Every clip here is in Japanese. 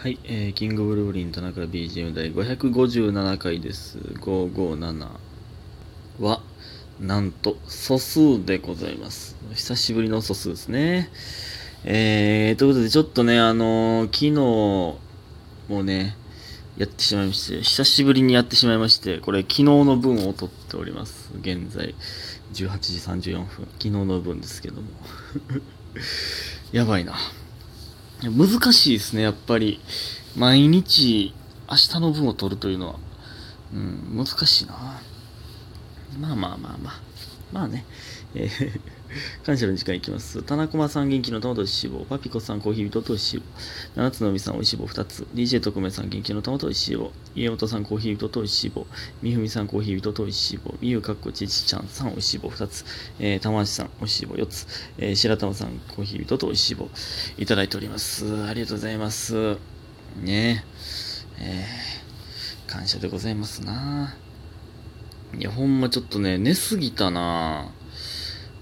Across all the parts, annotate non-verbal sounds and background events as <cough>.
はい、えー、キングブルーリン田中 BGM 第557回です。557は、なんと素数でございます。久しぶりの素数ですね。えー、ということで、ちょっとね、あのー、昨日もね、やってしまいまして、久しぶりにやってしまいまして、これ昨日の分を撮っております。現在、18時34分。昨日の分ですけども。<laughs> やばいな。難しいですね、やっぱり。毎日、明日の分を取るというのは。うん、難しいな。まあまあまあまあ。まあね。えー <laughs> 感謝の時間いきます。田中さん元気の玉とし棒。パピコさんコーヒー人とし棒。七つのみさんおいし棒2つ。DJ 特命さん元気の玉とし棒。家元さんコーヒー人とし棒。みふみさんコーヒー人とし棒。みゆかっこちちちゃんさんおいし棒2つ。えー、玉橋さんおいし棒4つ。えー、白玉さんコーヒー人とおいし棒。いただいております。ありがとうございます。ねえ。ー、感謝でございますな。いや、ほんまちょっとね、寝すぎたな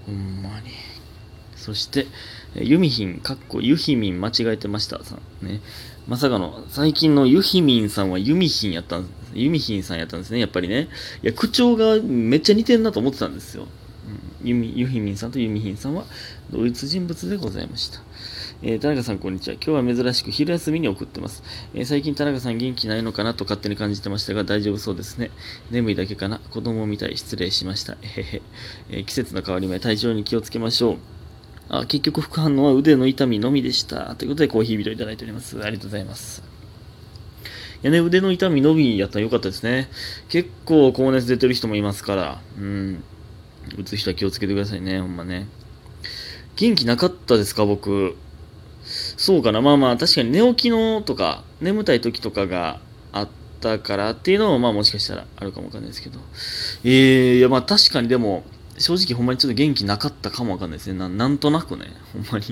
ほんまに。そして、ユミヒン、かっこユヒミン間違えてました。さんね。まさかの、最近のユヒミンさんはユミヒンやったんです。ユミヒンさんやったんですね、やっぱりね。いや、口調がめっちゃ似てんなと思ってたんですよ。うん、ユミユヒミンさんとユミヒンさんは同一人物でございました。えー、田中さん、こんにちは。今日は珍しく昼休みに送ってます。えー、最近田中さん元気ないのかなと勝手に感じてましたが、大丈夫そうですね。眠いだけかな。子供みたい。失礼しました。えへへ。えー、季節の変わり目、体調に気をつけましょう。あ、結局副反応は腕の痛みのみでした。ということで、コーヒービトいただいております。ありがとうございます。いやね、腕の痛みのみやったらよかったですね。結構高熱出てる人もいますから、うん。打つ人は気をつけてくださいね、ほんまね。元気なかったですか、僕。そうかな。まあまあ、確かに寝起きのとか、眠たい時とかがあったからっていうのも、まあもしかしたらあるかもわかんないですけど。えー、いやまあ確かにでも、正直ほんまにちょっと元気なかったかもわかんないですね。なんとなくね、ほんまに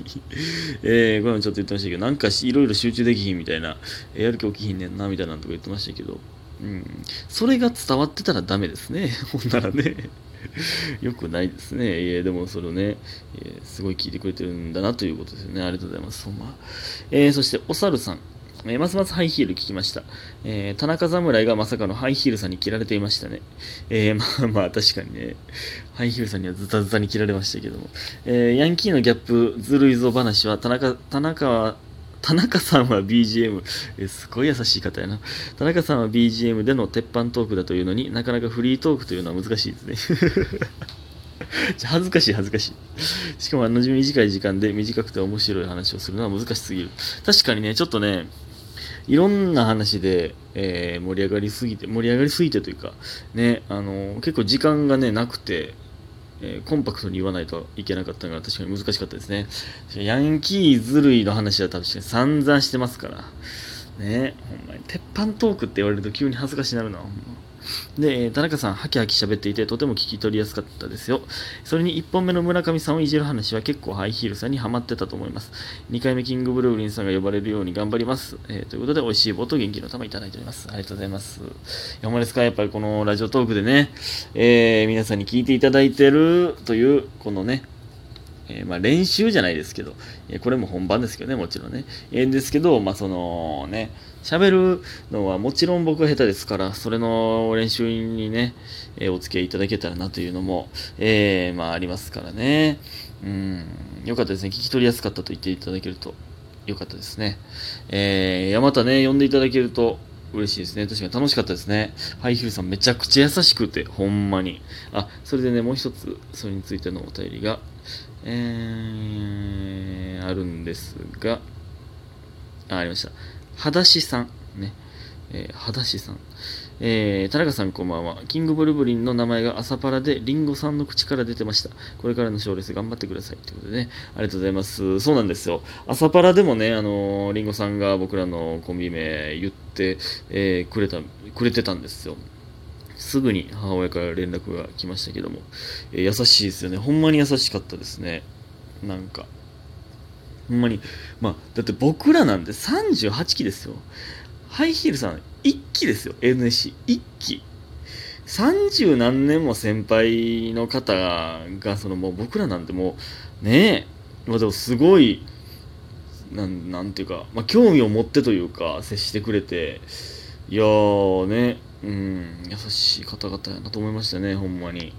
<laughs> えー、これもちょっと言ってましたけど、なんかいろいろ集中できひんみたいな、やる気起きひんねんな、みたいなとか言ってましたけど、うん。それが伝わってたらダメですね。ほんならね。<laughs> よくないですね。いや、でもそれをね、えー、すごい聞いてくれてるんだなということですよね。ありがとうございます。ほんま。えー、そして、おさるさん。え、ますますハイヒール聞きました。えー、田中侍がまさかのハイヒールさんに切られていましたね。えー、<laughs> まあまあ確かにね、ハイヒールさんにはズタズタに切られましたけども。えー、ヤンキーのギャップずるいぞ話は田中、田中は田中さんは BGM、えすごい優しい方やな。田中さんは BGM での鉄板トークだというのになかなかフリートークというのは難しいですね。<laughs> 恥ずかしい恥ずかしい。しかもあの短い時間で短くて面白い話をするのは難しすぎる。確かにね、ちょっとね、いろんな話で、えー、盛り上がりすぎて、盛り上がりすぎてというか、ね、あの結構時間がね、なくて、えー、コンパクトに言わないといけなかったのが確かに難しかったですね。ヤンキーずるいの話は確かに散々してますから。ねほんまに。鉄板トークって言われると急に恥ずかしになるな、ほんま。で、田中さん、ハキハキ喋っていて、とても聞き取りやすかったですよ。それに1本目の村上さんをいじる話は結構ハイヒールさんにハマってたと思います。2回目、キングブルーリンさんが呼ばれるように頑張ります。えー、ということで、美味しい棒と元気の玉いただいております。ありがとうございます。ほんまですか？やっぱりこのラジオトークでね、えー、皆さんに聞いていただいてるという、このね、えー、まあ、練習じゃないですけど、えこれも本番ですけどね、もちろんね。えー、ですけど、まあ、そのね、喋るのはもちろん僕は下手ですから、それの練習にね、え、お付き合いいただけたらなというのも、えまあ、ありますからね。うん、よかったですね。聞き取りやすかったと言っていただけると、よかったですね。えー、またね、呼んでいただけると、嬉しいですね。確かに楽しかったですね。ハイヒールさんめちゃくちゃ優しくて、ほんまに。あ、それでね、もう一つ、それについてのお便りが、えー、あるんですが、あ、ありました。裸足さん。ね。えー、裸足さん。えー、田中さんこんばんは。キングブルブリンの名前が朝パラでリンゴさんの口から出てました。これからの賞レース頑張ってください。ということでね、ありがとうございます。そうなんですよ。朝パラでもね、あのー、リンゴさんが僕らのコンビ名言って、えー、くれた、くれてたんですよ。すぐに母親から連絡が来ましたけども、えー、優しいですよね。ほんまに優しかったですね。なんか。ほんまに。まあ、だって僕らなんで38期ですよ。ハイヒールさん、1期ですよ。NSC。1期。30何年も先輩の方が、そのもう僕らなんてもう、ねえ、まあでもすごい、なんなんていうか、まあ、興味を持ってというか接してくれていやーねうん優しい方々やなと思いましたねほんまに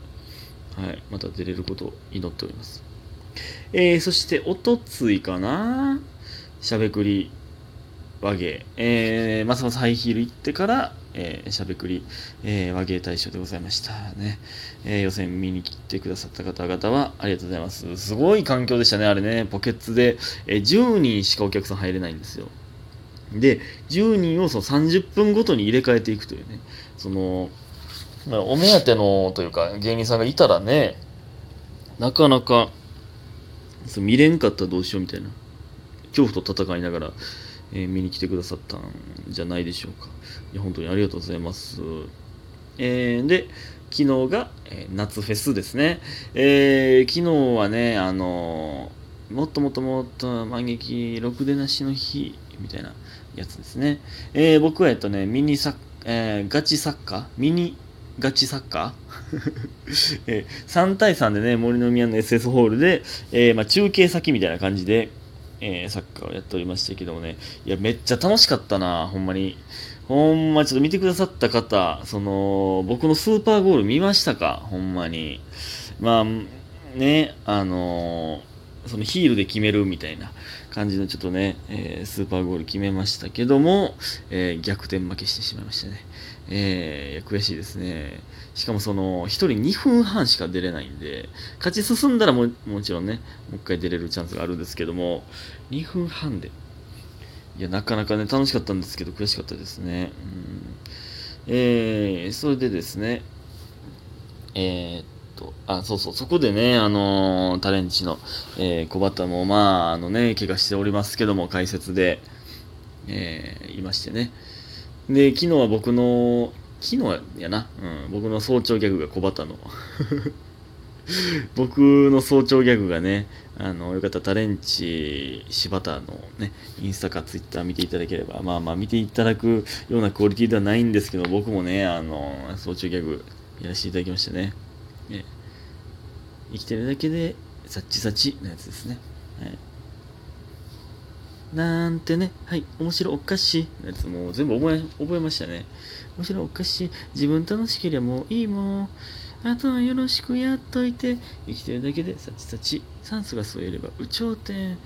はいまた出れることを祈っておりますえー、そしておとついかなしゃべくり和芸、えー、ますますハイヒール行ってから、えー、しゃべくり、えー、和芸大賞でございましたね。えー、予選見に来てくださった方々はありがとうございます。すごい環境でしたね、あれね。ポケッツで、えー、10人しかお客さん入れないんですよ。で、10人をその30分ごとに入れ替えていくというね。その、お目当てのというか芸人さんがいたらね、なかなか、見れんかったらどうしようみたいな。恐怖と戦いながら、えー、見に来てくださったんじゃないでしょうか。いや、本当にありがとうございます。えー、で、昨日が、えー、夏フェスですね。えー、昨日はね、あの、もっともっともっと満劇ろくでなしの日みたいなやつですね。えー、僕はえっとね、ミニサッ、えー、ガチサッカー？ミニガチサッカー、<laughs> えー、3対3でね、森の宮の SS ホールで、えーまあ、中継先みたいな感じで、えー、サッカーをやっておりましたけどもね、いや、めっちゃ楽しかったな、ほんまに。ほんま、ちょっと見てくださった方、その、僕のスーパーゴール見ましたか？ほんまに。まあ、ね、あのー、そのヒールで決めるみたいな感じのちょっとね、えー、スーパーゴール決めましたけども、え、逆転負けしてしまいましたね。えー、悔しいですね。しかもその、1人2分半しか出れないんで、勝ち進んだらももちろんね、もう一回出れるチャンスがあるんですけども、2分半で。いや、なかなかね、楽しかったんですけど、悔しかったですね。うん、えー、それでですね、えー、っと、あ、そうそう、そこでね、あのー、タレンチの、えー、小畑も、まあ、あのね、怪我しておりますけども、解説で、えー、いましてね。で、昨日は僕の、昨日やな、うん、僕の早朝ギャグが小畑の。<laughs> 僕の早朝ギャグがね、あの、よかったらタレンチ柴田のね、インスタかツイッター見ていただければ、まあまあ見ていただくようなクオリティではないんですけど、僕もね、あの、早朝ギャグやらせていただきましてね。ね生きてるだけで、サッチサチのやつですね。はい。なんてね、はい、面白おかしいやつもう全部覚え、覚えましたね。面白おかしい。自分楽しければもういいもん。あとはよろしくやっといて、生きてるだけで、さちさち、酸素が吸えれば、有頂天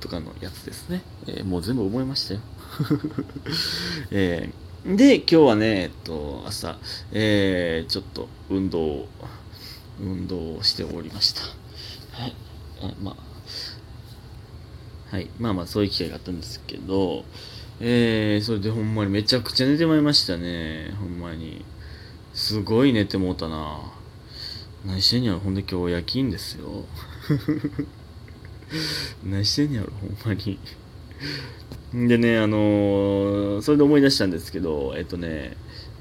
とかのやつですね。えー、もう全部覚えましたよ。<laughs> えー、で、今日はね、えっと、朝、えー、ちょっと運動を運動をしておりました。はい。あまあはい。まあまあ、そういう機会があったんですけど、えー、それでほんまにめちゃくちゃ寝てまいりましたね。ほんまに。すごい寝てもうたな。何してんやろほんで今日夜勤ですよ。何してんやろほんまに。でね、あのー、それで思い出したんですけど、えっとね、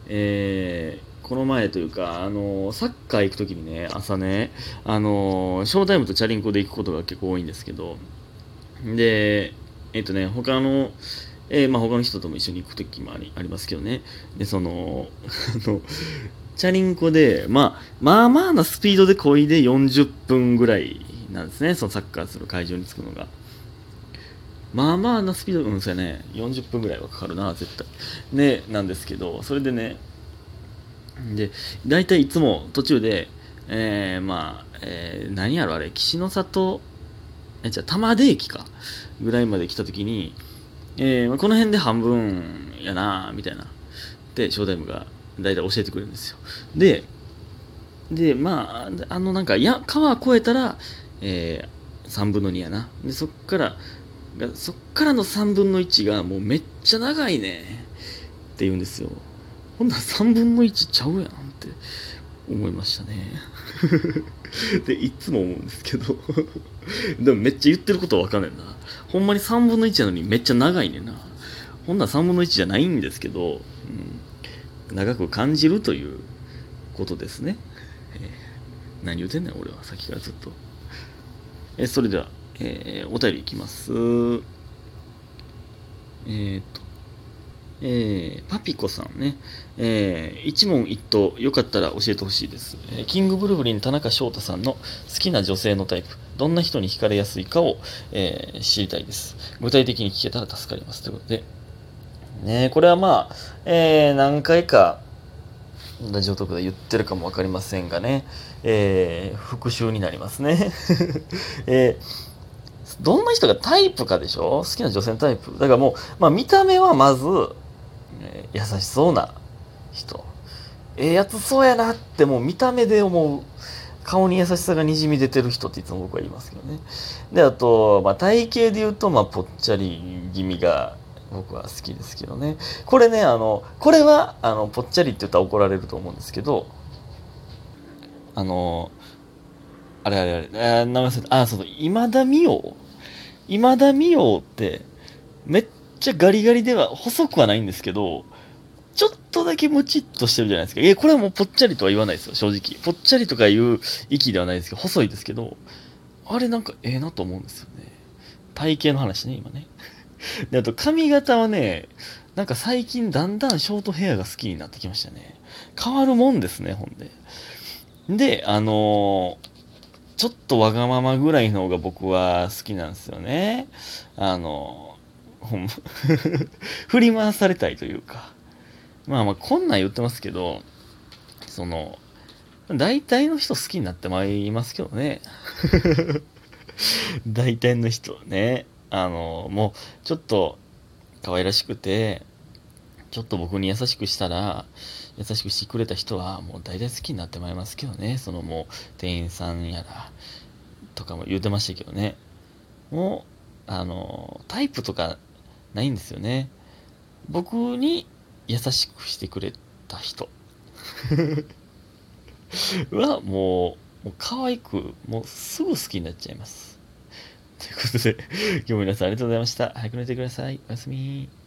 えー、この前というか、あのー、サッカー行くときにね、朝ね、あのー、ショータイムとチャリンコで行くことが結構多いんですけど、で、えっ、とね、他の、えー、まあ、他の人とも一緒に行く時もありありますけどね。で、その、<laughs> あの、チャリンコで、まあ、まあまあなスピードで漕いで40分ぐらいなんですね。そのサッカーする会場に着くのが。まあまあなスピード、うん、そうやね。40分ぐらいはかかるな、絶対。ね、なんですけど、それでね、で、大体いつも途中で、えー、まあ、えー、何やろあれ、岸の里え、じゃあ、玉出駅か。ぐらいまで来た時に、えー、ま、この辺で半分やなみたいな。で、ショータイムが大体教えてくれるんですよ。で、で、まあ、あの、なんか、や、川越えたら、えー、3分の2やな。で、そっから、そっからの3分の1がもうめっちゃ長いね。って言うんですよ。ほんなら3分の1ちゃうやんって思いましたね。<laughs> で、いつも思うんですけど <laughs> でもめっちゃ言ってることわかんねんな。ほんまに3分の1なのにめっちゃ長いねんな。ほんなら3分の1じゃないんですけど、うん、長く感じるということですね。えー、何言うてんねん、俺は。さっきからずっと。えそれでは、えー、お便りいきます。えー、っと。えー、パピコさんね、えー、一問一答、よかったら教えてほしいです、えーキングブルブリン田中翔太さんの好きな女性のタイプ、どんな人に惹かれやすいかを、えー知りたいです。具体的に聞けたら助かります。ということで、ねこれはまあ、えー何回か、ラジオトークで言ってるかもわかりませんがね、えー復習になりますね。<laughs> えーどんな人がタイプかでしょ？好きな女性のタイプ。だからもう、まあ見た目はまず、優しそうな人。ええやつそうやなってもう見た目で思う。顔に優しさがにじみ出てる人っていつも僕は言いますけどね。で、あと、まあ体型で言うと、まあぽっちゃり気味が僕は好きですけどね。これね、あの、これは、あの、ぽっちゃりって言ったら怒られると思うんですけど、あの、あれあれあれ、あー名前忘れたあ、そうそう、今田美桜今田美桜って、めっちゃガリガリでは、細くはないんですけど、だけムチっとしてるじゃないですか。え、これはもうぽっちゃりとは言わないですよ、正直。ぽっちゃりとかいう息ではないですけど、細いですけど、あれなんかええなと思うんですよね。体型の話ね、今ね。<laughs> で、あと髪型はね、なんか最近だんだんショートヘアが好きになってきましたね。変わるもんですね、ほんで。で、あのーちょっとわがままぐらいの方が僕は好きなんですよね。あのほん <laughs> 振り回されたいというか。まあまあ、こんなん言ってますけど、その、大体の人好きになってまいりますけどね。<laughs> 大体の人ね。あの、もう、ちょっと、可愛らしくて、ちょっと僕に優しくしたら、優しくしてくれた人は、もう大体好きになってまいりますけどね。そのもう、店員さんやら、とかも言ってましたけどね。もう、あの、タイプとかないんですよね。僕に優しくしてくれた人 <laughs> はもう、もう可愛く、もうすぐ好きになっちゃいます。ということで、今日も皆さんありがとうございました。早く寝てください。おやすみ。